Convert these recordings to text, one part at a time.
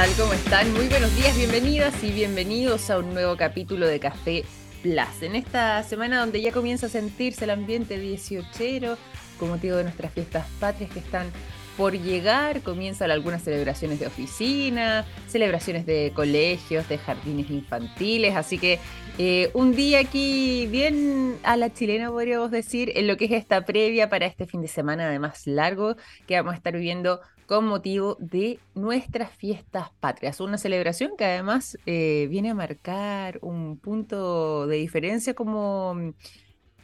¿Cómo están? Muy buenos días, bienvenidas y bienvenidos a un nuevo capítulo de Café Plus. En esta semana donde ya comienza a sentirse el ambiente 18 con motivo de nuestras fiestas patrias que están por llegar, comienzan algunas celebraciones de oficina, celebraciones de colegios, de jardines infantiles, así que eh, un día aquí bien a la chilena podríamos decir, en lo que es esta previa para este fin de semana además largo que vamos a estar viviendo con motivo de nuestras fiestas patrias. Una celebración que además eh, viene a marcar un punto de diferencia como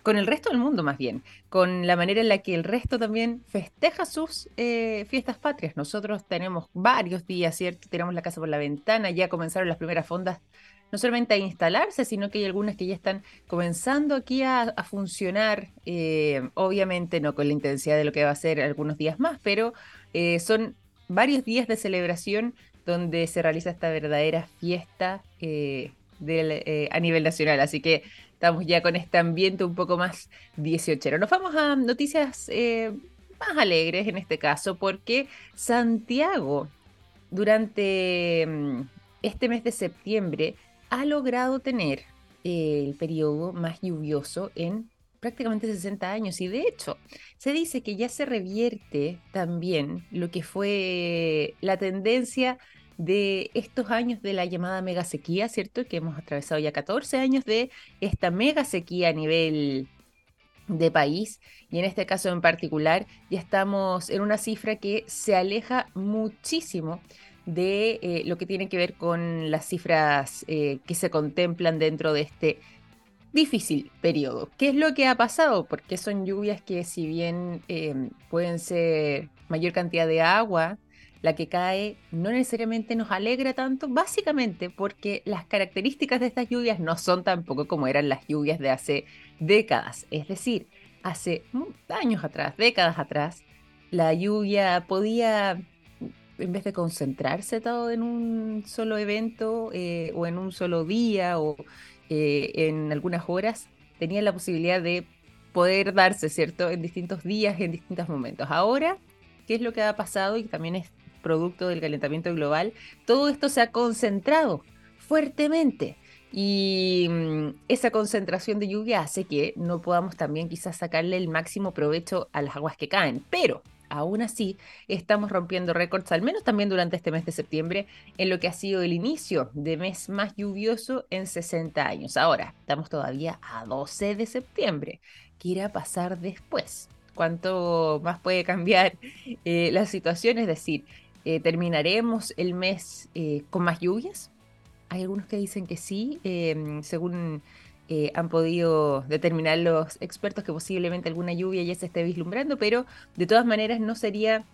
con el resto del mundo más bien, con la manera en la que el resto también festeja sus eh, fiestas patrias. Nosotros tenemos varios días, ¿cierto? Tiramos la casa por la ventana, ya comenzaron las primeras fondas no solamente a instalarse, sino que hay algunas que ya están comenzando aquí a, funcionar, eh, obviamente no con la intensidad de lo que va a ser algunos días más, pero eh, son varios días de celebración donde se realiza esta verdadera fiesta a nivel nacional. Así que Estamos ya con este ambiente un poco más 18. Nos vamos a noticias eh, más alegres en este caso, porque Santiago durante mm, este mes de septiembre ha logrado tener eh, el periodo más lluvioso en prácticamente 60 años y de hecho se dice que ya se revierte también lo que fue la tendencia de estos años de la llamada mega sequía, ¿cierto? Que hemos atravesado ya 14 años de esta mega sequía a nivel de país y en este caso en particular ya estamos en una cifra que se aleja muchísimo de eh, lo que tiene que ver con las cifras eh, que se contemplan dentro de este difícil periodo. ¿Qué es lo que ha pasado? Porque son lluvias que si bien eh, pueden ser mayor cantidad de agua, la que cae no necesariamente nos alegra tanto, básicamente porque las características de estas lluvias no son tampoco como eran las lluvias de hace décadas. Es decir, hace años atrás, décadas atrás, la lluvia podía, en vez de concentrarse todo en un solo evento eh, o en un solo día o eh, en algunas horas, tenía la posibilidad de poder darse, ¿cierto?, en distintos días, en distintos momentos. Ahora, ¿qué es lo que ha pasado? Y también es producto del calentamiento global, todo esto se ha concentrado fuertemente. Y mm, esa concentración de lluvia hace que no podamos también quizás sacarle el máximo provecho a las aguas que caen. Pero aún así estamos rompiendo récords, al menos también durante este mes de septiembre, en lo que ha sido el inicio de mes más lluvioso en 60 años. Ahora, estamos todavía a 12 de septiembre. ¿Qué irá a pasar después? ¿Cuánto más puede cambiar eh, la situación? Es decir, eh, terminaremos el mes eh, con más lluvias. Hay algunos que dicen que sí, em, según eh, han podido determinar los expertos que posiblemente alguna lluvia ya se esté vislumbrando, pero de todas maneras no sería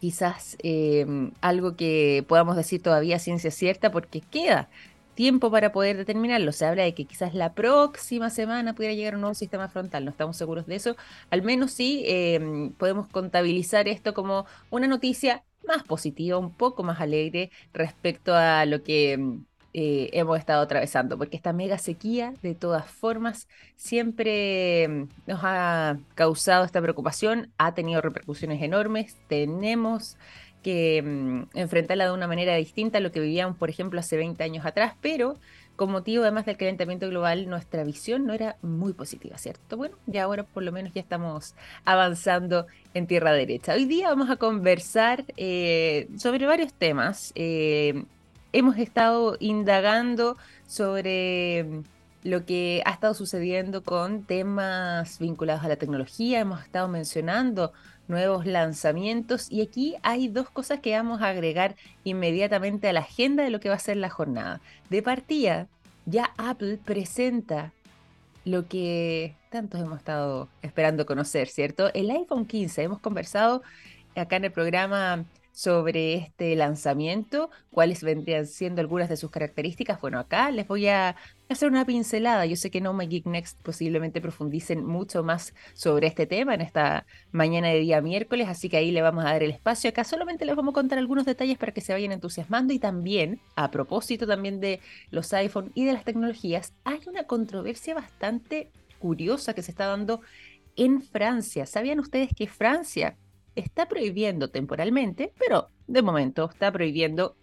quizás em, algo que podamos decir todavía ciencia cierta porque queda tiempo para poder determinarlo. Se habla de que quizás la próxima semana pudiera llegar un nuevo sistema frontal, no estamos seguros de eso. Al menos sí em, podemos contabilizar esto como una noticia más positiva, un poco más alegre respecto a lo que mm, eh, hemos estado atravesando, porque esta mega sequía, de todas formas, siempre mm, nos ha causado esta preocupación, ha tenido repercusiones enormes, tenemos que mm, enfrentarla de una manera distinta a lo que vivíamos, por ejemplo, hace 20 años atrás, pero con motivo además del calentamiento global, nuestra visión no era muy positiva, ¿cierto? Bueno, ya ahora por lo menos ya estamos avanzando en tierra derecha. Hoy día vamos a conversar eh, sobre varios temas. Eh, hemos estado indagando sobre lo que ha estado sucediendo con temas vinculados a la tecnología, hemos estado mencionando nuevos lanzamientos y aquí hay dos cosas que vamos a agregar inmediatamente a la agenda de lo que va a ser la jornada. De partida, ya Apple presenta lo que tantos hemos estado esperando conocer, ¿cierto? El iPhone 15, hemos conversado acá en el programa sobre este lanzamiento, cuáles vendrían siendo algunas de sus características. Bueno, acá les voy a hacer una pincelada. Yo sé que No My Geek Next posiblemente profundicen mucho más sobre este tema en esta mañana de día miércoles, así que ahí le vamos a dar el espacio. Acá solamente les vamos a contar algunos detalles para que se vayan entusiasmando y también, a propósito también de los iPhone y de las tecnologías, hay una controversia bastante curiosa que se está dando en Francia. ¿Sabían ustedes que Francia está prohibiendo temporalmente, pero de momento está prohibiendo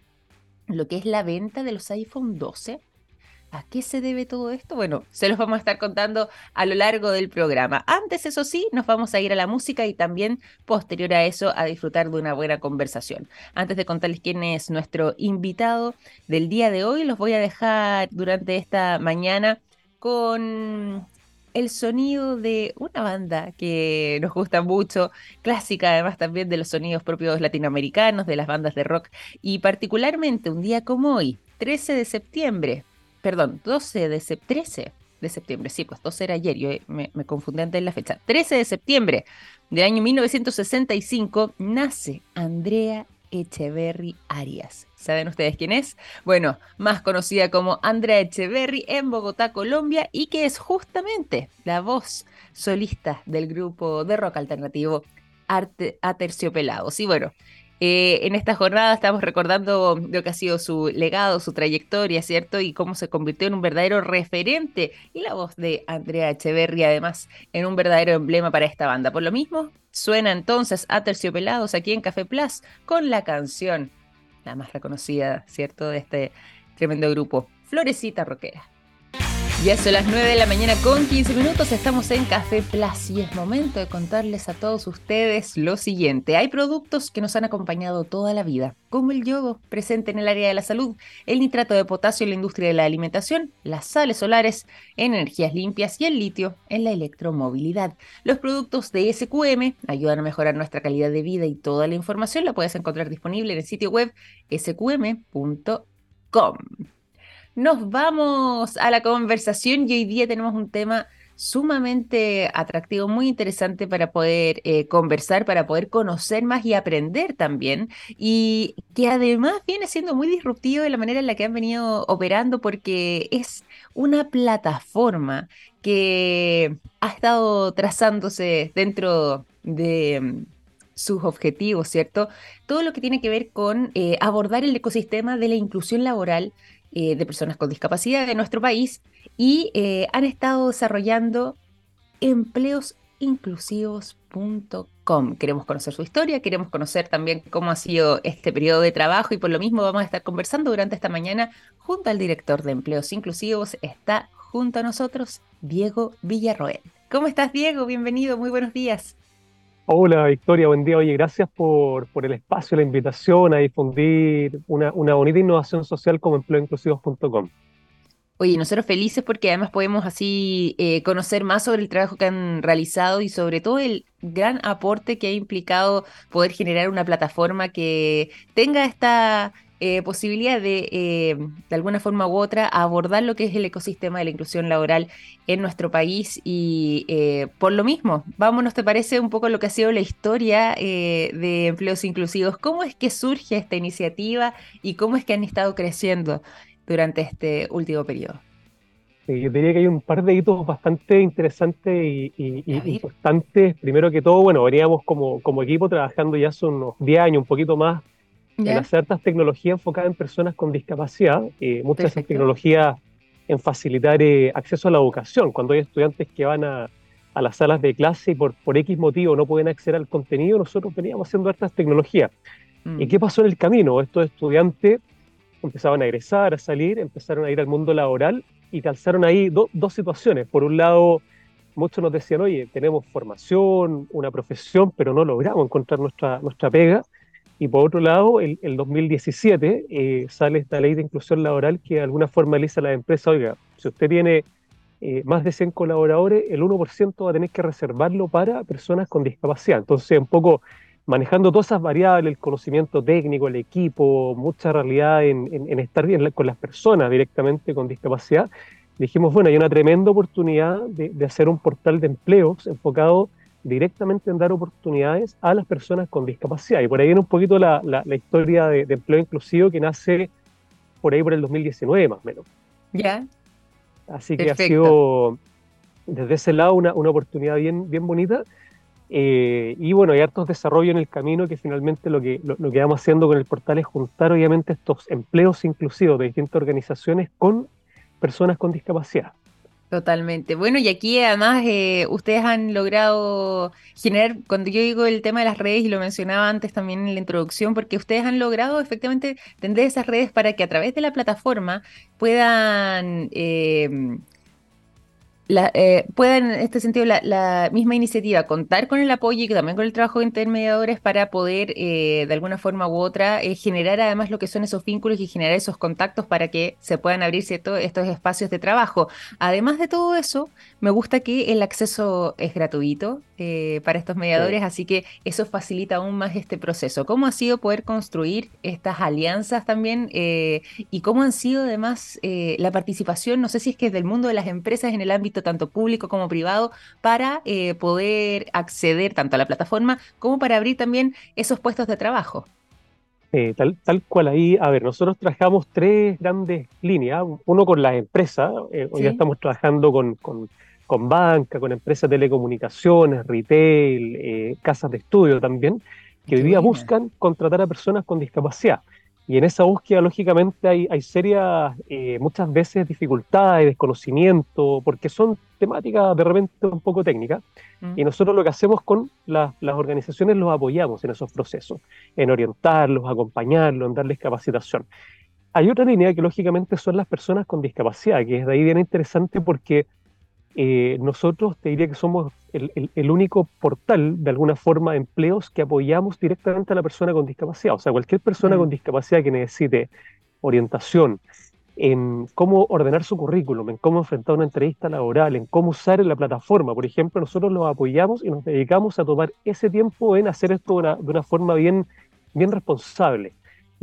lo que es la venta de los iPhone 12. ¿A qué se debe todo esto? Bueno, se los vamos a estar contando a lo largo del programa. Antes, eso sí, nos vamos a ir a la música y también posterior a eso a disfrutar de una buena conversación. Antes de contarles quién es nuestro invitado del día de hoy, los voy a dejar durante esta mañana con el sonido de una banda que nos gusta mucho, clásica además también de los sonidos propios latinoamericanos, de las bandas de rock, y particularmente un día como hoy, 13 de septiembre, perdón, 12 de septiembre, 13 de septiembre, sí, pues 12 era ayer, yo eh, me, me confundí antes en la fecha, 13 de septiembre del año 1965 nace Andrea Echeverry Arias. ¿Saben ustedes quién es? Bueno, más conocida como Andrea Echeverry en Bogotá, Colombia, y que es justamente la voz solista del grupo de rock alternativo Arte Aterciopelados. Y bueno, eh, en esta jornada estamos recordando lo que ha sido su legado, su trayectoria, ¿cierto? Y cómo se convirtió en un verdadero referente. Y la voz de Andrea Echeverry, además, en un verdadero emblema para esta banda. Por lo mismo, suena entonces a Terciopelados aquí en Café Plus con la canción, la más reconocida, ¿cierto? De este tremendo grupo, Florecita Roquera. Ya son las 9 de la mañana con 15 minutos, estamos en Café Plus y es momento de contarles a todos ustedes lo siguiente. Hay productos que nos han acompañado toda la vida, como el yodo, presente en el área de la salud, el nitrato de potasio en la industria de la alimentación, las sales solares en energías limpias y el litio en la electromovilidad. Los productos de SQM ayudan a mejorar nuestra calidad de vida y toda la información la puedes encontrar disponible en el sitio web sqm.com nos vamos a la conversación y hoy día tenemos un tema sumamente atractivo, muy interesante para poder eh, conversar, para poder conocer más y aprender también, y que además viene siendo muy disruptivo de la manera en la que han venido operando porque es una plataforma que ha estado trazándose dentro de mm, sus objetivos, ¿cierto? Todo lo que tiene que ver con eh, abordar el ecosistema de la inclusión laboral eh, de personas con discapacidad de nuestro país y eh, han estado desarrollando empleosinclusivos.com. Queremos conocer su historia, queremos conocer también cómo ha sido este periodo de trabajo y por lo mismo vamos a estar conversando durante esta mañana junto al director de Empleos Inclusivos. Está junto a nosotros Diego Villarroel. ¿Cómo estás, Diego? Bienvenido, muy buenos días. Hola Victoria, buen día. Oye, gracias por, por el espacio, la invitación a difundir una, una bonita innovación social como empleoinclusivos.com. Oye, nosotros felices porque además podemos así eh, conocer más sobre el trabajo que han realizado y sobre todo el gran aporte que ha implicado poder generar una plataforma que tenga esta eh, posibilidad de, eh, de alguna forma u otra, abordar lo que es el ecosistema de la inclusión laboral en nuestro país. Y eh, por lo mismo, vámonos, ¿te parece un poco lo que ha sido la historia de empleos inclusivos? ¿Cómo es que surge esta iniciativa y cómo es que han estado creciendo durante este último periodo? yo diría que hay un par de hitos bastante interesantes y, importantes. Primero que todo, bueno, veníamos como, como equipo trabajando ya hace unos 10 años, un poquito más, en hacer estas tecnologías enfocadas en personas con discapacidad, eh, muchas de esas tecnologías en facilitar eh, acceso a la educación. Cuando hay estudiantes que van a, a, las salas de clase y por, por X motivo no pueden acceder al contenido, nosotros veníamos haciendo estas tecnologías. Mm. ¿Y qué pasó en el camino? Estos estudiantes empezaban a egresar, a salir, empezaron a ir al mundo laboral y calzaron ahí dos situaciones. Por un lado, muchos nos decían, oye, tenemos formación, una profesión, pero no logramos encontrar nuestra, nuestra pega. Y por otro lado, el, el 2017 eh, sale esta ley de inclusión laboral que de alguna forma le dice a la empresa, oiga, si usted tiene eh, más de 100 colaboradores, el 1% va a tener que reservarlo para personas con discapacidad. Entonces, un poco manejando todas esas variables, el conocimiento técnico, el equipo, mucha realidad en, en, estar bien con las personas directamente con discapacidad, dijimos, bueno, hay una tremenda oportunidad de hacer un portal de empleos enfocado directamente en dar oportunidades a las personas con discapacidad. Y por ahí viene un poquito la, la, historia de, empleo inclusivo que nace por ahí por el 2019 más o menos. Ya. Así que ha sido desde ese lado una, una oportunidad bien, bien bonita. Eh, y bueno, hay hartos desarrollos en el camino que finalmente lo que, lo, lo, que vamos haciendo con el portal es juntar obviamente estos empleos inclusivos de distintas organizaciones con personas con discapacidad. Totalmente. Bueno, y aquí además eh, ustedes han logrado generar, cuando yo digo el tema de las redes, y lo mencionaba antes también en la introducción, porque ustedes han logrado efectivamente tender esas redes para que a través de la plataforma puedan eh, la, eh, en este sentido, la, misma iniciativa contar con el apoyo y también con el trabajo de intermediadores para poder, eh, de alguna forma u otra, eh, generar además lo que son esos vínculos y generar esos contactos para que se puedan abrir estos espacios de trabajo. Además de todo eso, me gusta que el acceso es gratuito para estos mediadores, así que eso facilita aún más este proceso. ¿Cómo ha sido poder construir estas alianzas también y cómo han sido además la participación, no sé si es que es del mundo de las empresas en el ámbito tanto público como privado, para eh, poder acceder tanto a la plataforma como para abrir también esos puestos de trabajo. tal, tal cual ahí, a ver, nosotros trabajamos tres grandes líneas, uno con las empresas, eh, hoy ya estamos trabajando con, con, con, banca, con empresas de telecomunicaciones, retail, eh, casas de estudio también, que hoy día buscan contratar a personas con discapacidad. Y en esa búsqueda, lógicamente, hay, hay serias, eh, muchas veces, dificultades, desconocimiento, porque son temáticas de repente un poco técnicas. Mm. Y nosotros lo que hacemos con las organizaciones los apoyamos en esos procesos, en orientarlos, acompañarlos, en darles capacitación. Hay otra línea que, lógicamente, son las personas con discapacidad, que es de ahí bien interesante porque eh, nosotros te diría que somos el, único portal, de alguna forma, de empleos que apoyamos directamente a la persona con discapacidad. O sea, cualquier persona mm. con discapacidad que necesite orientación en cómo ordenar su currículum, en cómo enfrentar una entrevista laboral, en cómo usar la plataforma, por ejemplo, nosotros los apoyamos y nos dedicamos a tomar ese tiempo en hacer esto de una, forma bien, bien responsable.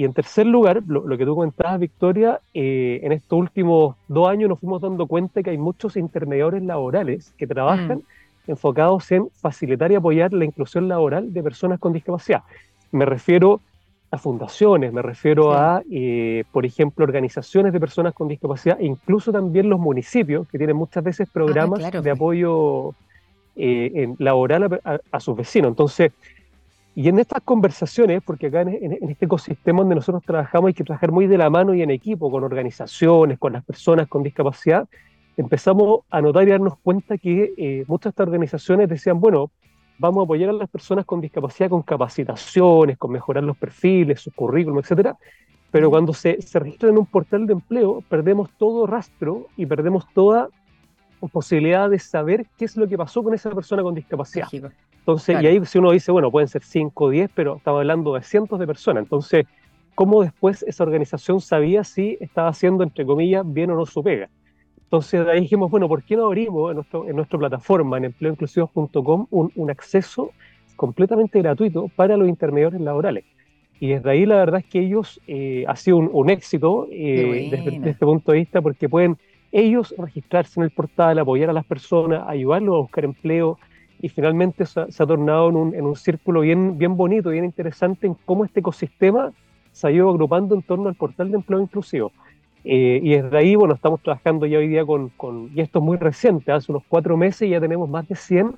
Y en tercer lugar, lo, que tú comentabas, Victoria, eh, en estos últimos dos años nos fuimos dando cuenta que hay muchos intermediarios laborales que trabajan mm. enfocados en facilitar y apoyar la inclusión laboral de personas con discapacidad. Me refiero a fundaciones, me refiero a, eh, por ejemplo, organizaciones de personas con discapacidad, e incluso también los municipios, que tienen muchas veces ah, programas de apoyo eh, laboral a, a, sus vecinos. Entonces, y en estas conversaciones, porque acá en, este ecosistema donde nosotros trabajamos hay que trabajar muy de la mano y en equipo, con organizaciones, con las personas con discapacidad, empezamos a notar y darnos cuenta que eh, muchas de estas organizaciones decían, bueno, vamos a apoyar a las personas con discapacidad con capacitaciones, con mejorar los perfiles, sus currículum, etcétera, pero cuando se, se registran en un portal de empleo, perdemos todo rastro y perdemos toda posibilidad de saber qué es lo que pasó con esa persona con discapacidad. Entonces, y ahí si uno dice, bueno, pueden ser 5 o 10, pero estamos hablando de cientos de personas. Entonces, ¿cómo después esa organización sabía si estaba haciendo, entre comillas, bien o no su pega? Entonces, ahí dijimos, bueno, ¿por qué no abrimos en, nuestro, en nuestra plataforma, en empleoinclusivo.com, un, un acceso completamente gratuito para los intermediarios laborales? Y desde ahí la verdad es que ellos eh, ha sido un, éxito eh, desde, desde, este punto de vista porque pueden ellos registrarse en el portal, apoyar a las personas, ayudarlos a buscar empleo, y finalmente se ha, tornado en un, en un, círculo bien, bien bonito, bien interesante en cómo este ecosistema se ha ido agrupando en torno al portal de empleo inclusivo. Eh, y desde ahí, bueno, estamos trabajando ya hoy día con, con, y esto es muy reciente, hace unos cuatro meses ya tenemos más de 100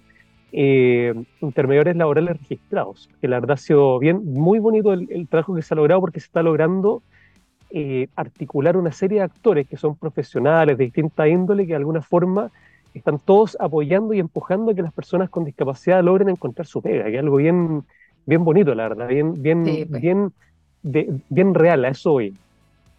eh, intermediarios laborales registrados, que la verdad ha sido bien, muy bonito el, el trabajo que se ha logrado porque se está logrando eh, articular una serie de actores que son profesionales de distinta índole que de alguna forma están todos apoyando y empujando a que las personas con discapacidad logren encontrar su pega, que es algo bien, bien bonito, la verdad, bien, bien, pues. bien, bien real, a eso hoy.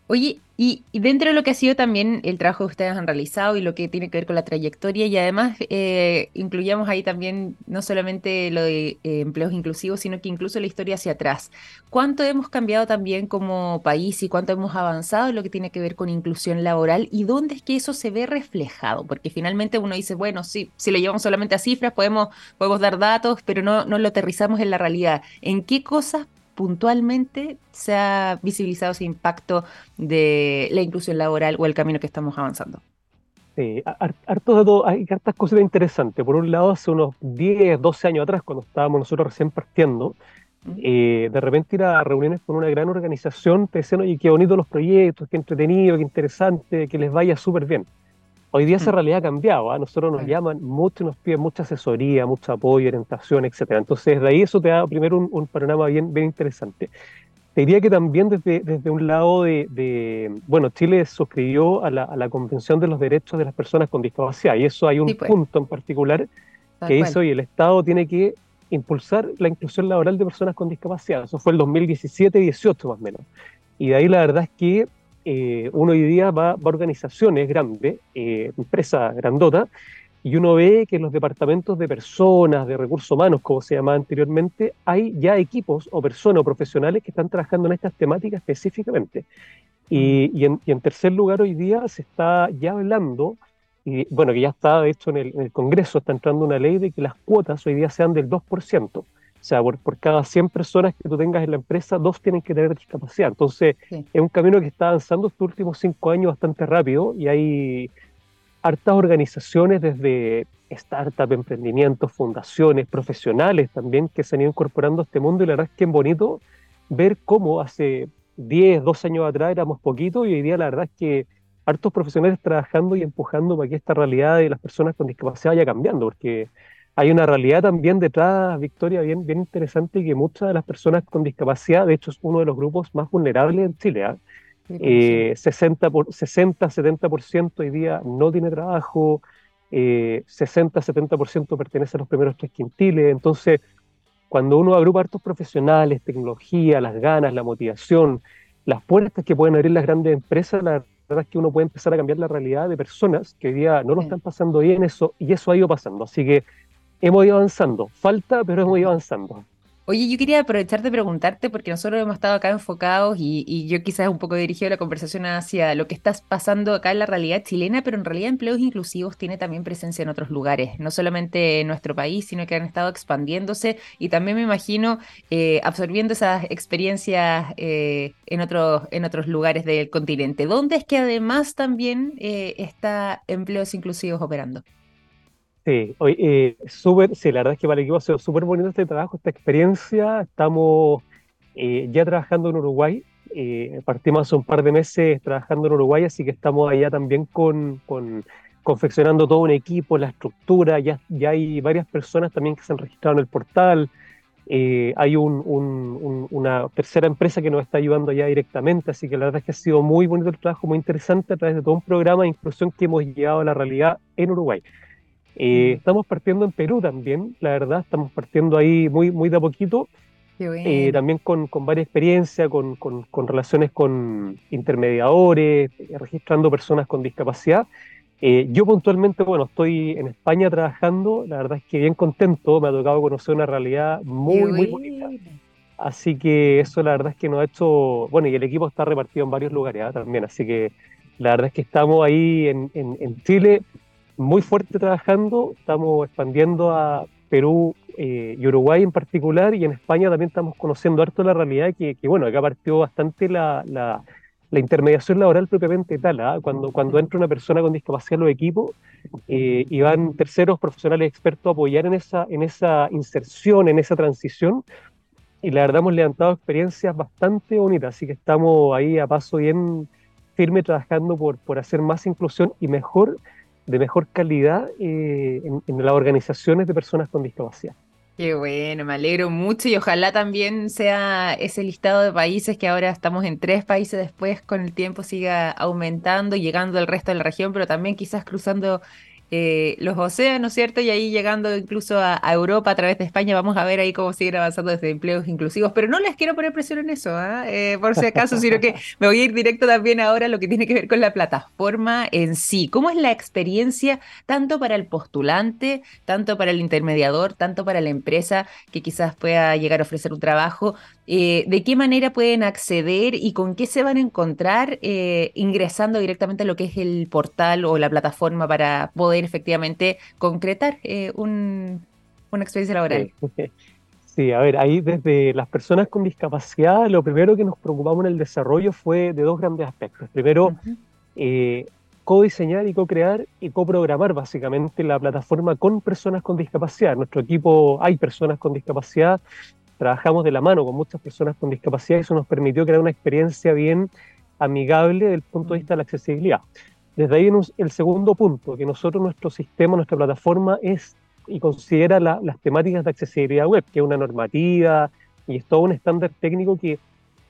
Oye, y, dentro de lo que ha sido también el trabajo que ustedes han realizado y lo que tiene que ver con la trayectoria, y además eh, incluyamos ahí también no solamente lo de eh, empleos inclusivos, sino que incluso la historia hacia atrás. ¿Cuánto hemos cambiado también como país y cuánto hemos avanzado en lo que tiene que ver con inclusión laboral y dónde es que eso se ve reflejado? Porque finalmente uno dice, bueno, sí, si lo llevamos solamente a cifras, podemos, podemos dar datos, pero no, no lo aterrizamos en la realidad. ¿En qué cosas puntualmente se ha visibilizado ese impacto de la inclusión laboral o el camino que estamos avanzando? Sí, harto hay hartas cosas interesantes. Por un lado, hace unos 10, 12 años atrás, cuando estábamos nosotros recién partiendo, eh, de repente ir a reuniones con una gran organización, te decían, oye, qué bonitos los proyectos, qué entretenido, qué interesante, que les vaya súper bien. Hoy día esa mm. realidad ha cambiado, ¿ah? nosotros nos llaman mucho, nos piden mucha asesoría, mucho apoyo, orientación, etcétera. Entonces, de ahí eso te da primero un, panorama bien, bien interesante. te diría que también desde, desde un lado de, bueno, Chile suscribió a la, a la, Convención de los Derechos de las Personas con Discapacidad y eso hay un pues. punto en particular que hizo y el Estado tiene que impulsar la inclusión laboral de personas con discapacidad. Eso fue el 2017-18 más o menos. Y de ahí la verdad es que eh, uno hoy día va, a organizaciones grandes, eh, empresas grandotas, y uno ve que en los departamentos de personas, de recursos humanos, como se llamaba anteriormente, hay ya equipos o personas o profesionales que están trabajando en estas temáticas específicamente. Y, en, tercer lugar, hoy día se está ya hablando, y bueno, que ya está de hecho en el, en el, Congreso, está entrando una ley de que las cuotas hoy día sean del 2%. O sea, por, por, cada 100 personas que tú tengas en la empresa, dos tienen que tener discapacidad. Entonces, es un camino que está avanzando estos últimos cinco años bastante rápido y hay hartas organizaciones desde startups, emprendimientos, fundaciones, profesionales también que se han ido incorporando a este mundo y la verdad es que es bonito ver cómo hace 10, 12 años atrás éramos poquitos y hoy día la verdad es que hartos profesionales trabajando y empujando para que esta realidad de las personas con discapacidad vaya cambiando, porque hay una realidad también detrás, Victoria, bien, bien interesante, que muchas de las personas con discapacidad, de hecho es uno de los grupos más vulnerables en Chile, ¿eh? Eh, 60, por, 60, 70% hoy día no tiene trabajo, eh, 60, 70% pertenece a los primeros tres quintiles. Entonces, cuando uno agrupa hartos profesionales, tecnología, las ganas, la motivación, las puertas que pueden abrir las grandes empresas, la verdad es que uno puede empezar a cambiar la realidad de personas que hoy día no lo están pasando bien eso, y eso ha ido pasando. Así que hemos ido avanzando. Falta, pero hemos ido avanzando. Oye, yo quería aprovechar de preguntarte, porque nosotros hemos estado acá enfocados y, yo quizás un poco dirigido la conversación hacia lo que está pasando acá en la realidad chilena, pero en realidad empleos inclusivos tiene también presencia en otros lugares, no solamente en nuestro país, sino que han estado expandiéndose y también me imagino eh, absorbiendo esas experiencias eh, en, otros en otros lugares del continente. ¿Dónde es que además también eh, está empleos inclusivos operando? Sí, hoy, eh, súper, sí, la verdad es que para el equipo ha sido súper bonito este trabajo, esta experiencia. Estamos eh, ya trabajando en Uruguay. Eh, partimos hace un par de meses trabajando en Uruguay, así que estamos allá también con, con confeccionando todo un equipo, la estructura. Ya, ya hay varias personas también que se han registrado en el portal. Eh, hay un, una tercera empresa que nos está ayudando allá directamente, así que la verdad es que ha sido muy bonito el trabajo, muy interesante a través de todo un programa de inclusión que hemos llevado a la realidad en Uruguay. Eh, estamos partiendo en Perú también, la verdad, estamos partiendo ahí muy, muy de a poquito. Eh, también con, con varias experiencias, con, con, con, relaciones con intermediadores, eh, registrando personas con discapacidad. yo puntualmente, bueno, estoy en España trabajando, la verdad es que bien contento, me ha tocado conocer una realidad muy, muy bonita. Así que eso la verdad es que nos ha hecho, bueno, y el equipo está repartido en varios lugares ¿ah? también, así que la verdad es que estamos ahí en, en, en Chile muy fuerte trabajando, estamos expandiendo a Perú eh, y Uruguay en particular, y en España también estamos conociendo harto la realidad que, que bueno, acá partió bastante la, la, la intermediación laboral propiamente tal, ¿ah? cuando, cuando entra una persona con discapacidad en los equipos eh, y van terceros profesionales expertos a apoyar en esa, en esa inserción, en esa transición, y la verdad hemos levantado experiencias bastante bonitas, así que estamos ahí a paso bien firme trabajando por, por hacer más inclusión y mejor de mejor calidad eh, en, las organizaciones de personas con discapacidad. Qué bueno, me alegro mucho y ojalá también sea ese listado de países que ahora estamos en tres países después, con el tiempo siga aumentando llegando al resto de la región, pero también quizás cruzando eh, los océanos, ¿cierto? Y ahí llegando incluso a, Europa a través de España, vamos a ver ahí cómo siguen avanzando desde empleos inclusivos, pero no les quiero poner presión en eso, ¿ah? eh, por si acaso, sino que me voy a ir directo también ahora a lo que tiene que ver con la plataforma en sí. ¿Cómo es la experiencia tanto para el postulante, tanto para el intermediador, tanto para la empresa que quizás pueda llegar a ofrecer un trabajo? Eh, de qué manera pueden acceder y con qué se van a encontrar eh, ingresando directamente a lo que es el portal o la plataforma para poder efectivamente concretar eh, una experiencia laboral. Sí. a ver, ahí desde las personas con discapacidad, lo primero que nos preocupamos en el desarrollo fue de dos grandes aspectos. Primero, co-diseñar y co-crear y co-programar básicamente la plataforma con personas con discapacidad. En nuestro equipo hay personas con discapacidad trabajamos de la mano con muchas personas con discapacidad y eso nos permitió crear una experiencia bien amigable desde el punto de vista de la accesibilidad. Desde ahí el segundo punto, que nosotros, nuestro sistema, nuestra plataforma es y considera las temáticas de accesibilidad web, que es una normativa y es todo un estándar técnico que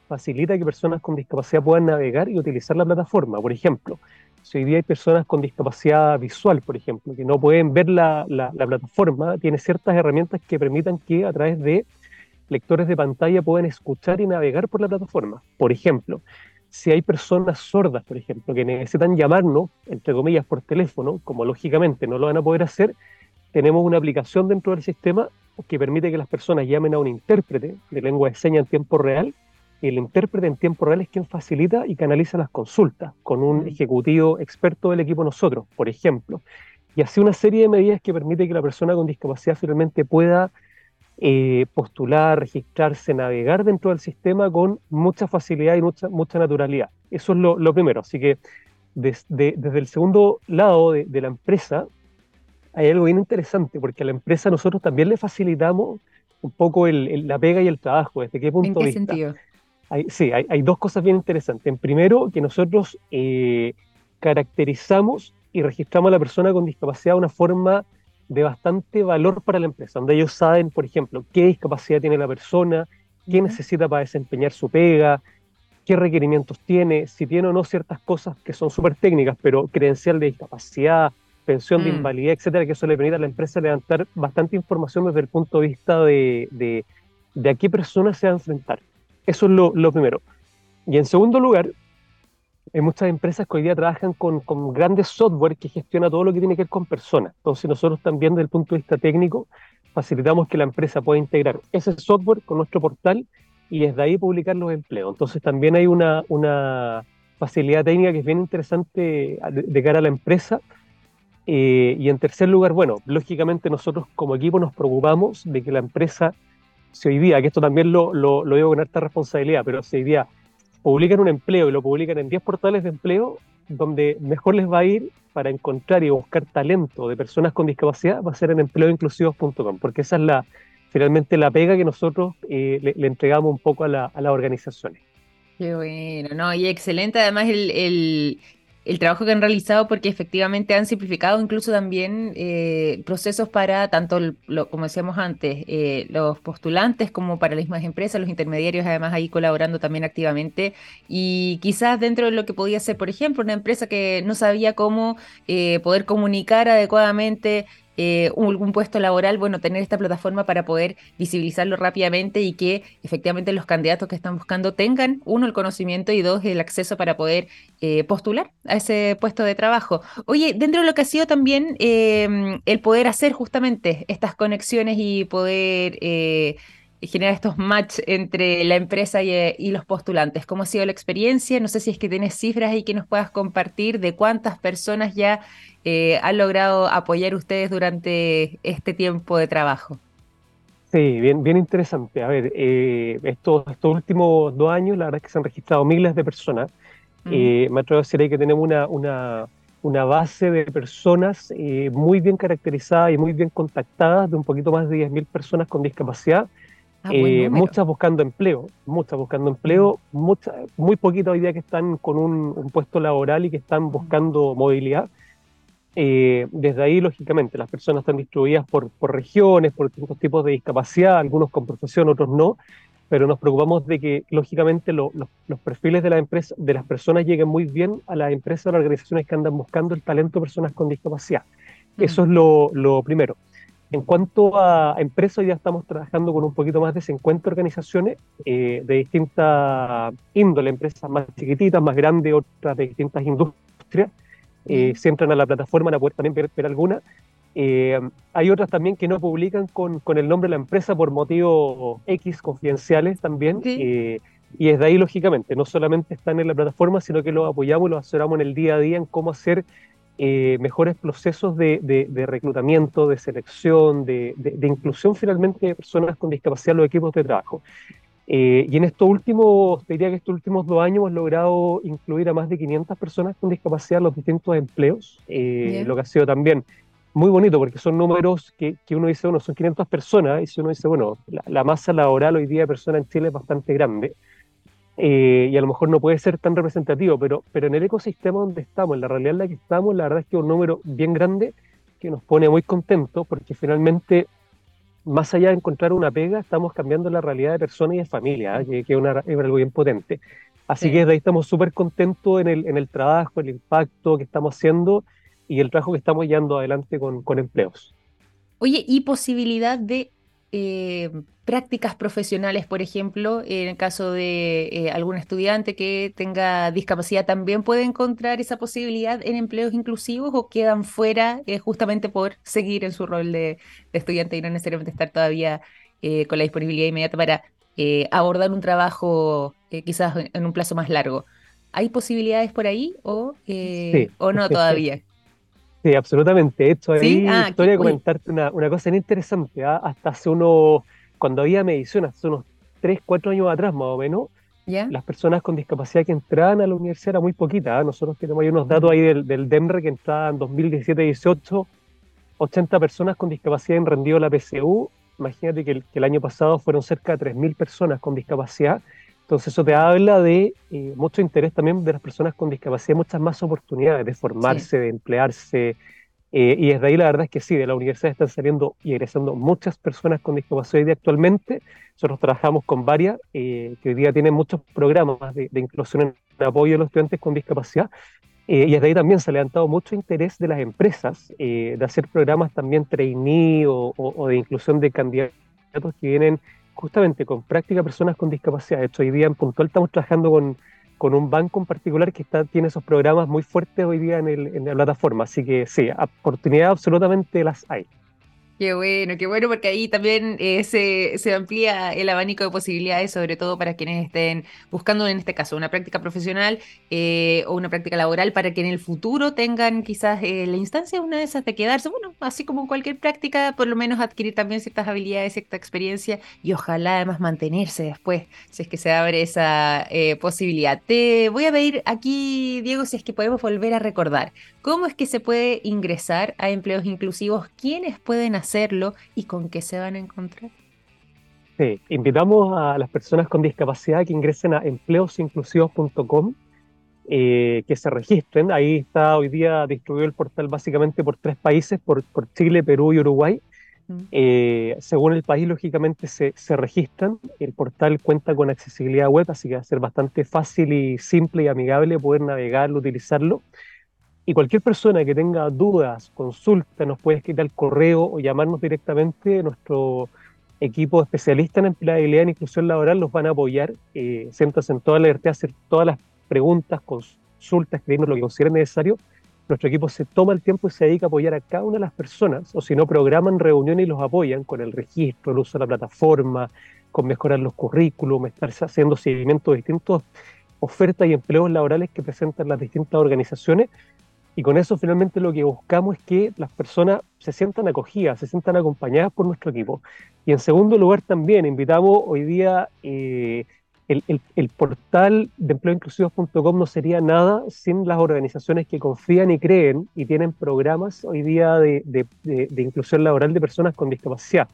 facilita que personas con discapacidad puedan navegar y utilizar la plataforma. Por ejemplo, si hoy día hay personas con discapacidad visual, por ejemplo, que no pueden ver la, la, plataforma, tiene ciertas herramientas que permitan que a través de lectores de pantalla puedan escuchar y navegar por la plataforma. Por ejemplo, si hay personas sordas, por ejemplo, que necesitan llamarnos, entre comillas, por teléfono, como lógicamente no lo van a poder hacer, tenemos una aplicación dentro del sistema que permite que las personas llamen a un intérprete de lengua de señas en tiempo real el intérprete en tiempo real es quien facilita y canaliza las consultas con un ejecutivo experto del equipo nosotros, por ejemplo. Y así una serie de medidas que permite que la persona con discapacidad finalmente pueda eh, postular, registrarse, navegar dentro del sistema con mucha facilidad y mucha, mucha naturalidad. Eso es lo, primero. Así que desde, el segundo lado de, la empresa hay algo bien interesante, porque a la empresa nosotros también le facilitamos un poco la pega y el trabajo. ¿Desde qué punto de vista? Sentido? sí, hay, dos cosas bien interesantes. En primero, que nosotros eh, caracterizamos y registramos a la persona con discapacidad de una forma de bastante valor para la empresa, donde ellos saben, por ejemplo, qué discapacidad tiene la persona, qué necesita para desempeñar su pega, qué requerimientos tiene, si tiene o no ciertas cosas que son súper técnicas, pero credencial de discapacidad, pensión de mm. invalidez, etcétera, que eso le permite a la empresa levantar bastante información desde el punto de vista de, de, de a qué persona se va a enfrentar. Eso es lo, primero. Y en segundo lugar, hay muchas empresas que hoy día trabajan con, grandes software que gestiona todo lo que tiene que ver con personas. Entonces nosotros también desde el punto de vista técnico facilitamos que la empresa pueda integrar ese software con nuestro portal y desde ahí publicar los empleos. Entonces también hay una, una facilidad técnica que es bien interesante de, cara a la empresa. Eh, y en tercer lugar, bueno, lógicamente nosotros como equipo nos preocupamos de que la empresa si hoy día, que esto también lo, lo, lo digo con alta responsabilidad, pero si hoy día publican un empleo y lo publican en 10 portales de empleo, donde mejor les va a ir para encontrar y buscar talento de personas con discapacidad va a ser en empleoinclusivos.com, porque esa es la finalmente la pega que nosotros eh, le, entregamos un poco a, la, a las organizaciones. Qué bueno, ¿no? Y excelente además el, el, el trabajo que han realizado porque efectivamente han simplificado incluso también eh, procesos para tanto, lo, como decíamos antes, eh, los postulantes como para las mismas empresas, los intermediarios además ahí colaborando también activamente. Y quizás dentro de lo que podía ser, por ejemplo, una empresa que no sabía cómo eh, poder comunicar adecuadamente eh, un, puesto laboral, bueno, tener esta plataforma para poder visibilizarlo rápidamente y que efectivamente los candidatos que están buscando tengan, uno, el conocimiento y dos, el acceso para poder eh, postular a ese puesto de trabajo. Oye, dentro de lo que ha sido también eh, el poder hacer justamente estas conexiones y poder generar estos match entre la empresa y, los postulantes. ¿Cómo ha sido la experiencia? No sé si es que tienes cifras ahí que nos puedas compartir de cuántas personas ya eh, han logrado apoyar ustedes durante este tiempo de trabajo. Sí, bien, bien interesante. A ver, eh, estos, estos últimos dos años, la verdad es que se han registrado miles de personas. Eh, me atrevo a decir que tenemos una, una, una base de personas muy bien caracterizadas y muy bien contactadas, de un poquito más de 10.000 personas con discapacidad, Ah, muchas buscando empleo, muchas buscando empleo, muchas, muy poquitas hoy día que están con un, puesto laboral y que están buscando movilidad. Eh, desde ahí, lógicamente, las personas están distribuidas por, por regiones, por distintos tipos de discapacidad, algunos con profesión, otros no, pero nos preocupamos de que, lógicamente, los perfiles de, la empresa, de las personas lleguen muy bien a las empresas o las organizaciones que andan buscando el talento de personas con discapacidad. Eso es lo, lo primero. En cuanto a empresas, ya estamos trabajando con un poquito más de 50 organizaciones eh, de distintas índole, empresas más chiquititas, más grandes, otras de distintas industrias. Eh, si entran a la plataforma van a poder también ver, algunas. Eh, hay otras también que no publican con, con, el nombre de la empresa por motivos X confidenciales también. y desde ahí, lógicamente, no solamente están en la plataforma, sino que los apoyamos y los asesoramos en el día a día en cómo hacer eh, mejores procesos de, reclutamiento, de selección, de, inclusión finalmente de personas con discapacidad en los equipos de trabajo. Eh, y en estos últimos, te diría que estos últimos dos años hemos logrado incluir a más de 500 personas con discapacidad en los distintos empleos, eh, lo que ha sido también muy bonito porque son números que, uno dice, bueno, son 500 personas, y si uno dice, bueno, la, la masa laboral hoy día de personas en Chile es bastante grande. Eh, y a lo mejor no puede ser tan representativo, pero, pero en el ecosistema donde estamos, en la realidad en la que estamos, la verdad es que es un número bien grande que nos pone muy contentos porque finalmente más allá de encontrar una pega, estamos cambiando la realidad de personas y de familias, ¿eh? que, es, algo bien potente. Así que de ahí estamos súper contentos en el, en el trabajo, el impacto que estamos haciendo y el trabajo que estamos llevando adelante con, con empleos. Oye, ¿y posibilidad de eh, prácticas profesionales, por ejemplo, en el caso de eh, algún estudiante que tenga discapacidad, también puede encontrar esa posibilidad en empleos inclusivos o quedan fuera eh, justamente por seguir en su rol de, estudiante y no necesariamente estar todavía con la disponibilidad inmediata para abordar un trabajo quizás en un plazo más largo. ¿Hay posibilidades por ahí o, o no todavía? Sí, absolutamente. Esto ahí ah, historia comentarte una, una, cosa interesante. ¿ah? Hasta hace unos, cuando había medición, hace unos 3, 4 años atrás más o menos, las personas con discapacidad que entraban a la universidad era muy poquita. ¿ah? Nosotros tenemos ahí unos datos ahí del, del DEMRE que entraban en 2017-18, 80 personas con discapacidad en rendido la PCU. Imagínate que el, que el año pasado fueron cerca de 3.000 personas con discapacidad. Entonces eso te habla de eh, mucho interés también de las personas con discapacidad, muchas más oportunidades de formarse, de emplearse. Eh, y desde ahí la verdad es que sí, de la universidad están saliendo y egresando muchas personas con discapacidad actualmente. Nosotros trabajamos con varias eh, que hoy día tienen muchos programas de, inclusión en apoyo a los estudiantes con discapacidad. y desde ahí también se ha levantado mucho interés de las empresas de hacer programas también trainee o, o de inclusión de candidatos que vienen justamente con práctica personas con discapacidad. De hecho, hoy día en Puntual estamos trabajando con, con un banco en particular que está, tiene esos programas muy fuertes hoy día en, el, en la plataforma. Así que sí, oportunidades absolutamente las hay. Qué bueno, qué bueno, porque ahí también eh, se, se, amplía el abanico de posibilidades, sobre todo para quienes estén buscando, en este caso, una práctica profesional eh, o una práctica laboral, para que en el futuro tengan quizás eh, la instancia, una de esas de quedarse, bueno, así como cualquier práctica, por lo menos adquirir también ciertas habilidades, cierta experiencia y ojalá además mantenerse después, si es que se abre esa posibilidad. Te voy a pedir aquí, Diego, si es que podemos volver a recordar, ¿cómo es que se puede ingresar a empleos inclusivos? ¿Quiénes pueden hacer hacerlo y con qué se van a encontrar? Sí, invitamos a las personas con discapacidad que ingresen a empleosinclusivos.com, eh, que se registren. Ahí está hoy día distribuido el portal básicamente por tres países, por, por Chile, Perú y Uruguay. Mm. Eh, según el país, lógicamente se, se, registran. El portal cuenta con accesibilidad web, así que va a ser bastante fácil y simple y amigable poder navegarlo, utilizarlo. Y cualquier persona que tenga dudas, consultas, nos puede escribir al correo o llamarnos directamente. Nuestro equipo especialista en empleabilidad e inclusión laboral los van a apoyar. Eh, siéntanse en toda la libertad hacer todas las preguntas, consultas, escribirnos lo que consideren necesario. Nuestro equipo se toma el tiempo y se dedica a apoyar a cada una de las personas, o si no, programan reuniones y los apoyan con el registro, el uso de la plataforma, con mejorar los currículums, estar haciendo seguimiento de distintas ofertas y empleos laborales que presentan las distintas organizaciones y con eso finalmente lo que buscamos es que las personas se sientan acogidas, se sientan acompañadas por nuestro equipo. Y en segundo lugar también invitamos hoy día eh, el, portal de empleoinclusivos.com no sería nada sin las organizaciones que confían y creen y tienen programas hoy día de inclusión laboral de personas con discapacidad.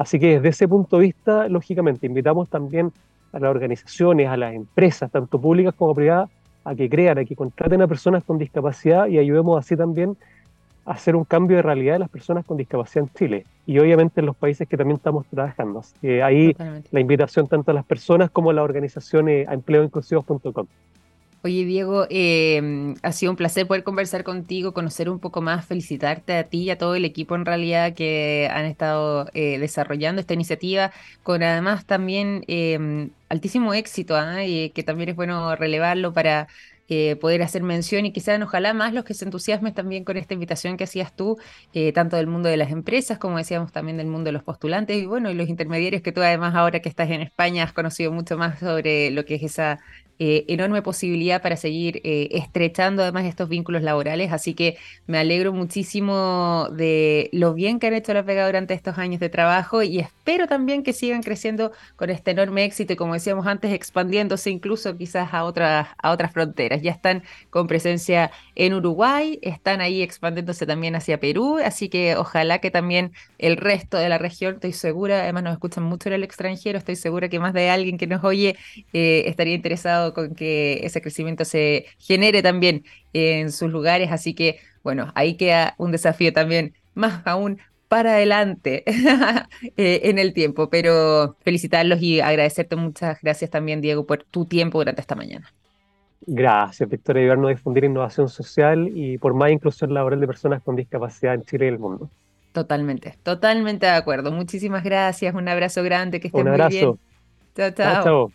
Así que desde ese punto de vista, lógicamente, invitamos también a las organizaciones, a las empresas, tanto públicas como privadas, a que crean, a que contraten a personas con discapacidad y ayudemos así también a hacer un cambio de realidad de las personas con discapacidad en Chile y obviamente en los países que también estamos trabajando. ahí la invitación tanto a las personas como a las organizaciones a empleoinclusivos.com. Oye, Diego, em, ha sido un placer poder conversar contigo, conocer un poco más, felicitarte a ti y a todo el equipo en realidad que han estado eh, desarrollando esta iniciativa, con además también em, altísimo éxito, ¿ah? y que también es bueno relevarlo para eh, poder hacer mención y quizás ojalá más los que se entusiasmen también con esta invitación que hacías tú, eh, tanto del mundo de las empresas, como decíamos también del mundo de los postulantes y bueno, y los intermediarios que tú además ahora que estás en España has conocido mucho más sobre lo que es esa eh, enorme posibilidad para seguir estrechando además estos vínculos laborales. Así que me alegro muchísimo de lo bien que han hecho la pega durante estos años de trabajo y espero también que sigan creciendo con este enorme éxito y como decíamos antes, expandiéndose incluso quizás a otras, a otras fronteras. Ya están con presencia en Uruguay, están ahí expandiéndose también hacia Perú, así que ojalá que también el resto de la región, estoy segura, además nos escuchan mucho en el extranjero, estoy segura que más de alguien que nos oye eh, estaría interesado con que ese crecimiento se genere también en sus lugares. Así que, bueno, ahí queda un desafío también más aún para adelante eh, en el tiempo. Pero felicitarlos y agradecerte muchas gracias también, Diego, por tu tiempo durante esta mañana. Gracias, Victoria, ayudarnos a difundir innovación social y por más inclusión laboral de personas con discapacidad en Chile y el mundo. Totalmente, totalmente de acuerdo. Muchísimas gracias, un abrazo grande, que estén muy bien. Chao, chao. chao.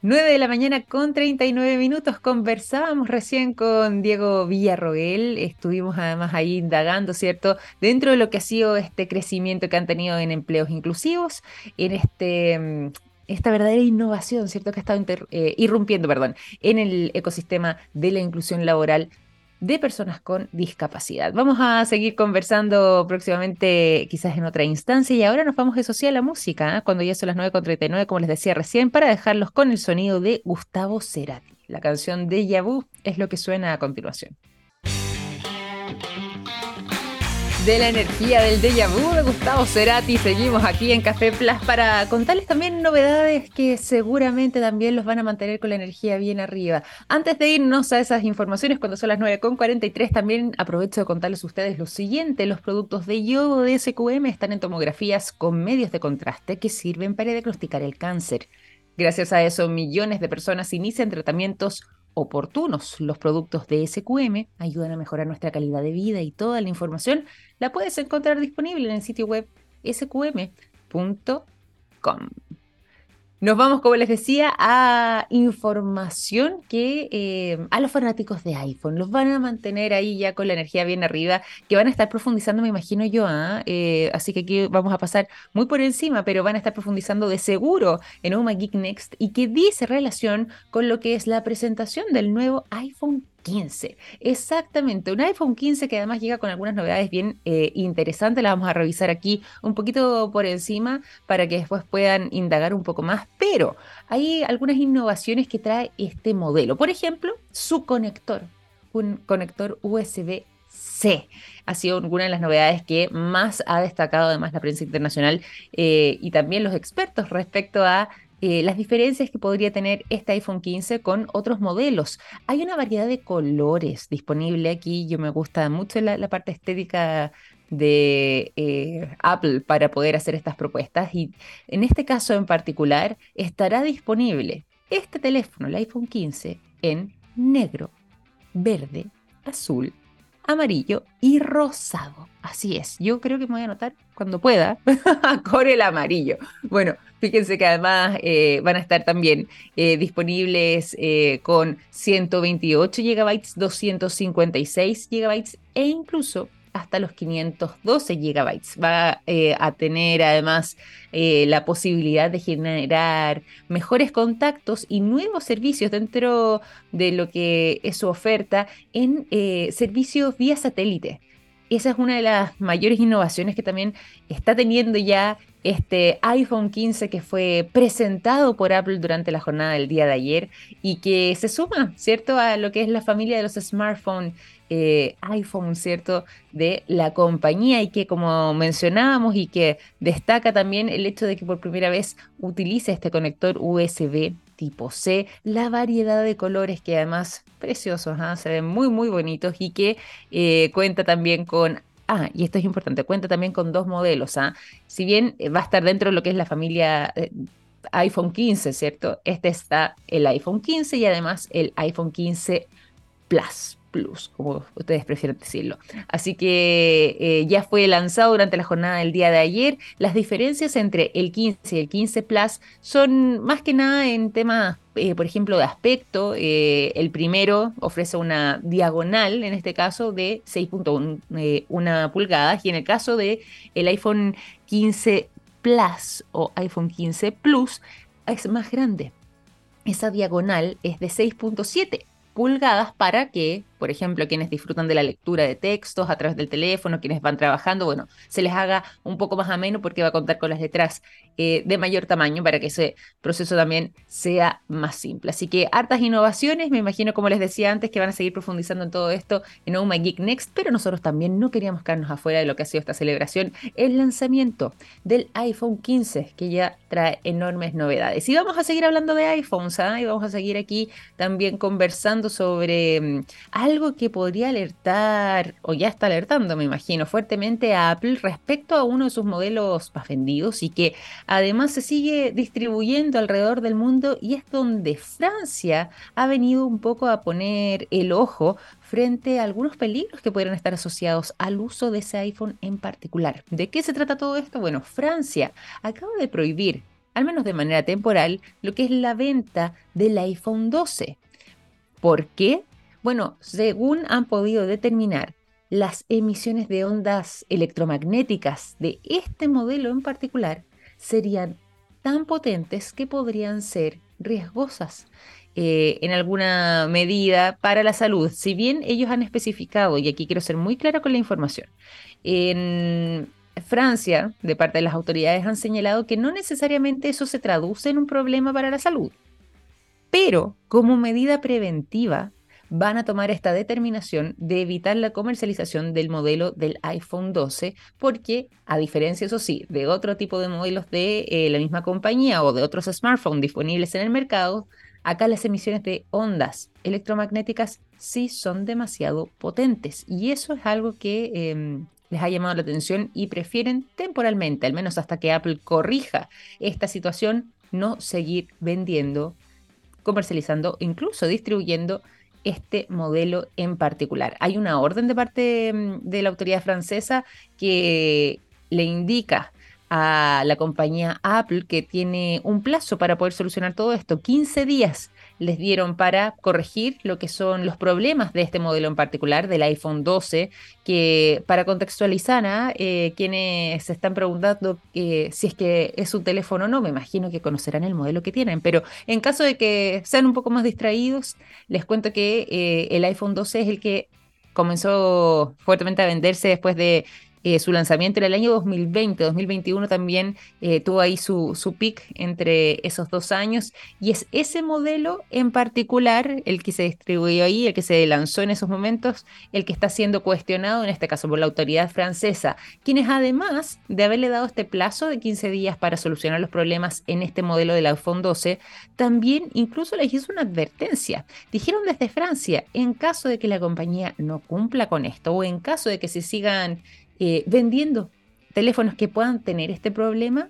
9 de la mañana con 39 minutos. Conversábamos recién con Diego Villarroel. Estuvimos además ahí indagando, ¿cierto? Dentro de lo que ha sido este crecimiento que han tenido en empleos inclusivos, en este mm, esta verdadera innovación, ¿cierto? Que ha estado eh, irrumpiendo, perdón, en el ecosistema de la inclusión laboral de personas con discapacidad. Vamos a seguir conversando próximamente, quizás en otra instancia, y ahora nos vamos, eso sí, a la música, ¿eh? cuando ya son las 9.39, como les decía recién, para dejarlos con el sonido de Gustavo Cerati. La canción de Yabu es lo que suena a continuación. De la energía del déjà vu de Gustavo Cerati. Seguimos aquí en Café Plus para contarles también novedades que seguramente también los van a mantener con la energía bien arriba. Antes de irnos a esas informaciones, cuando son las 9.43, también aprovecho de contarles a ustedes lo siguiente. Los productos de yodo de SQM están en tomografías con medios de contraste que sirven para diagnosticar el cáncer. Gracias a eso, millones de personas inician tratamientos oportunos. Los productos de SQM ayudan a mejorar nuestra calidad de vida y toda la información la puedes encontrar disponible en el sitio web sqm.com. Nos vamos, como les decía, a información que eh, a los fanáticos de iPhone los van a mantener ahí ya con la energía bien arriba, que van a estar profundizando, me imagino yo, ¿ah? eh, así que aquí vamos a pasar muy por encima, pero van a estar profundizando de seguro en Uma Geek Next y que dice relación con lo que es la presentación del nuevo iPhone 15. Exactamente, un iPhone 15 que además llega con algunas novedades bien eh, interesantes. Las vamos a revisar aquí un poquito por encima para que después puedan indagar un poco más. Pero hay algunas innovaciones que trae este modelo. Por ejemplo, su conector, un conector USB-C ha sido una de las novedades que más ha destacado además la prensa internacional eh, y también los expertos respecto a eh, las diferencias que podría tener este iPhone 15 con otros modelos. Hay una variedad de colores disponible aquí. Yo me gusta mucho la, parte estética de eh, Apple para poder hacer estas propuestas y en este caso en particular estará disponible este teléfono, el iPhone 15, en negro, verde, azul, amarillo y rosado. Así es, yo creo que me voy a anotar cuando pueda con el amarillo. Bueno, fíjense que además eh, van a estar también eh, disponibles eh, con 128 GB, 256 GB e incluso hasta los 512 gigabytes. Va a tener además la posibilidad de generar mejores contactos y nuevos servicios dentro de lo que es su oferta en servicios vía satélite. Esa es una de las mayores innovaciones que también está teniendo ya este iPhone 15 que fue presentado por Apple durante la jornada del día de ayer y que se suma, ¿cierto?, a lo que es la familia de los smartphones eh, iPhone, ¿cierto?, de la compañía y que como mencionábamos y que destaca también el hecho de que por primera vez utiliza este conector USB tipo C, la variedad de colores que además preciosos, ¿ah? se ven muy muy bonitos y que eh, cuenta también con Ah, y esto es importante, cuenta también con dos modelos. ¿ah? Si bien eh, va a estar dentro de lo que es la familia iPhone 15, ¿cierto? Este está el iPhone 15 y además el iPhone 15 Plus. Plus, como ustedes prefieren decirlo. Así que eh, ya fue lanzado durante la jornada del día de ayer. Las diferencias entre el 15 y el 15 Plus son más que nada en temas, eh, por ejemplo, de aspecto. Eh, el primero ofrece una diagonal, en este caso, de 6.1 pulgadas y en el caso de el iPhone 15 Plus o iPhone 15 Plus es más grande. Esa diagonal es de 6.7 pulgadas para que por ejemplo, quienes disfrutan de la lectura de textos a través del teléfono, quienes van trabajando, bueno, se les haga un poco más ameno porque va a contar con las letras eh, de mayor tamaño para que ese proceso también sea más simple. Así que hartas innovaciones, me imagino, como les decía antes, que van a seguir profundizando en todo esto en Oh Geek Next, pero nosotros también no queríamos quedarnos afuera de lo que ha sido esta celebración, el lanzamiento del iPhone 15, que ya trae enormes novedades. Y vamos a seguir hablando de iPhones, ¿ah? y vamos a seguir aquí también conversando sobre algo mm, algo que podría alertar, o ya está alertando, me imagino, fuertemente a Apple respecto a uno de sus modelos más vendidos y que además se sigue distribuyendo alrededor del mundo y es donde Francia ha venido un poco a poner el ojo frente a algunos peligros que pudieran estar asociados al uso de ese iPhone en particular. ¿De qué se trata todo esto? Bueno, Francia acaba de prohibir, al menos de manera temporal, lo que es la venta del iPhone 12. ¿Por qué? Bueno, según han podido determinar, las emisiones de ondas electromagnéticas de este modelo en particular serían tan potentes que podrían ser riesgosas eh, en alguna medida para la salud. Si bien ellos han especificado, y aquí quiero ser muy clara con la información, en Francia, de parte de las autoridades, han señalado que no necesariamente eso se traduce en un problema para la salud, pero como medida preventiva van a tomar esta determinación de evitar la comercialización del modelo del iPhone 12, porque a diferencia, eso sí, de otro tipo de modelos de eh, la misma compañía o de otros smartphones disponibles en el mercado, acá las emisiones de ondas electromagnéticas sí son demasiado potentes. Y eso es algo que em, les ha llamado la atención y prefieren temporalmente, al menos hasta que Apple corrija esta situación, no seguir vendiendo, comercializando, incluso distribuyendo este modelo en particular. Hay una orden de parte mm, de la autoridad francesa que le indica a la compañía Apple que tiene un plazo para poder solucionar todo esto, 15 días les dieron para corregir lo que son los problemas de este modelo en particular, del iPhone 12, que para contextualizar a eh, quienes se están preguntando eh, si es que es un teléfono o no, me imagino que conocerán el modelo que tienen, pero en caso de que sean un poco más distraídos, les cuento que eh, el iPhone 12 es el que comenzó fuertemente a venderse después de eh, su lanzamiento en el año 2020, 2021 también eh, tuvo ahí su, su pic entre esos dos años y es ese modelo en particular el que se distribuyó ahí, el que se lanzó en esos momentos, el que está siendo cuestionado en este caso por la autoridad francesa, quienes además de haberle dado este plazo de 15 días para solucionar los problemas en este modelo del iPhone 12, también incluso les hizo una advertencia. Dijeron desde Francia, en caso de que la compañía no cumpla con esto o en caso de que se sigan eh, vendiendo teléfonos que puedan tener este problema,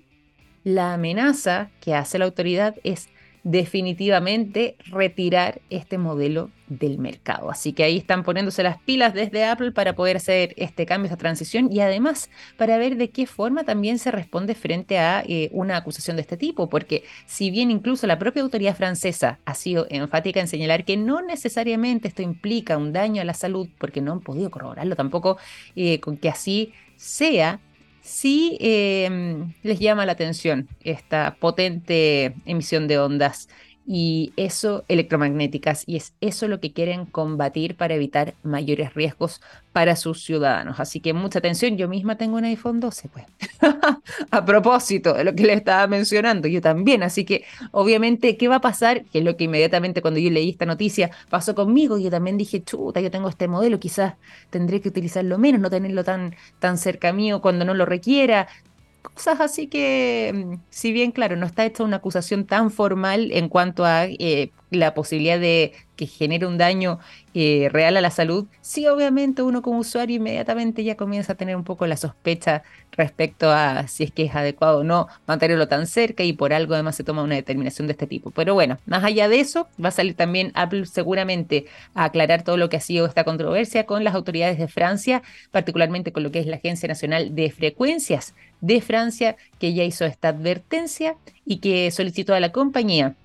la amenaza que hace la autoridad es definitivamente retirar este modelo del mercado. Así que ahí están poniéndose las pilas desde Apple para poder hacer este cambio, esta transición y además para ver de qué forma también se responde frente a eh, una acusación de este tipo, porque si bien incluso la propia autoridad francesa ha sido enfática en señalar que no necesariamente esto implica un daño a la salud, porque no han podido corroborarlo tampoco eh, con que así sea, sí em, les llama la atención esta potente emisión de ondas y eso electromagnéticas y es eso lo que quieren combatir para evitar mayores riesgos para sus ciudadanos. Así que mucha atención, yo misma tengo un iPhone 12, pues. a propósito de lo que le estaba mencionando, yo también, así que obviamente, ¿qué va a pasar? Que es lo que inmediatamente cuando yo leí esta noticia pasó conmigo, yo también dije, chuta, yo tengo este modelo, quizás tendré que utilizarlo menos, no tenerlo tan, tan cerca mío cuando no lo requiera, cosas así que, mm, si bien, claro, no está hecha una acusación tan formal en cuanto a eh, la posibilidad de que genere un daño eh, real a la salud, sí obviamente uno como usuario inmediatamente ya comienza a tener un poco la sospecha respecto a si es que es adecuado o no mantenerlo tan cerca y por algo además se toma una determinación de este tipo. Pero bueno, más allá de eso, va a salir también Apple seguramente a aclarar todo lo que ha sido esta controversia con las autoridades de Francia, particularmente con lo que es la Agencia Nacional de Frecuencias de Francia, que ya hizo esta advertencia y que solicitó a la compañía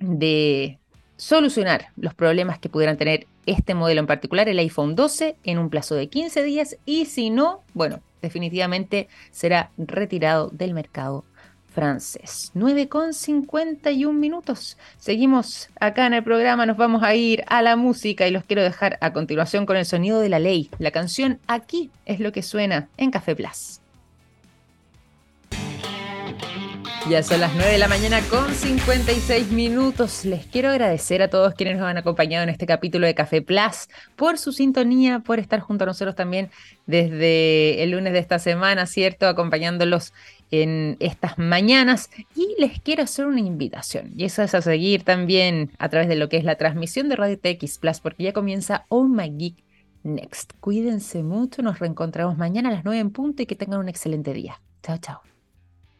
de solucionar los problemas que pudieran tener este modelo en particular, el iPhone 12, en un plazo de 15 días y si no, bueno, definitivamente será retirado del mercado francés. 9 con 51 minutos. Seguimos acá en el programa, nos vamos a ir a la música y los quiero dejar a continuación con el sonido de la ley. La canción Aquí es lo que suena en Café Plus. Ya son las 9 de la mañana con 56 minutos. Les quiero agradecer a todos quienes nos han acompañado en este capítulo de Café Plus por su sintonía, por estar junto a nosotros también desde el lunes de esta semana, ¿cierto? Acompañándolos en estas mañanas. Y les quiero hacer una invitación, y eso es a seguir también a través de lo que es la transmisión de Radio TX Plus, porque ya comienza Oh My Geek Next. Cuídense mucho, nos reencontramos mañana a las 9 en punto y que tengan un excelente día. Chao, chao.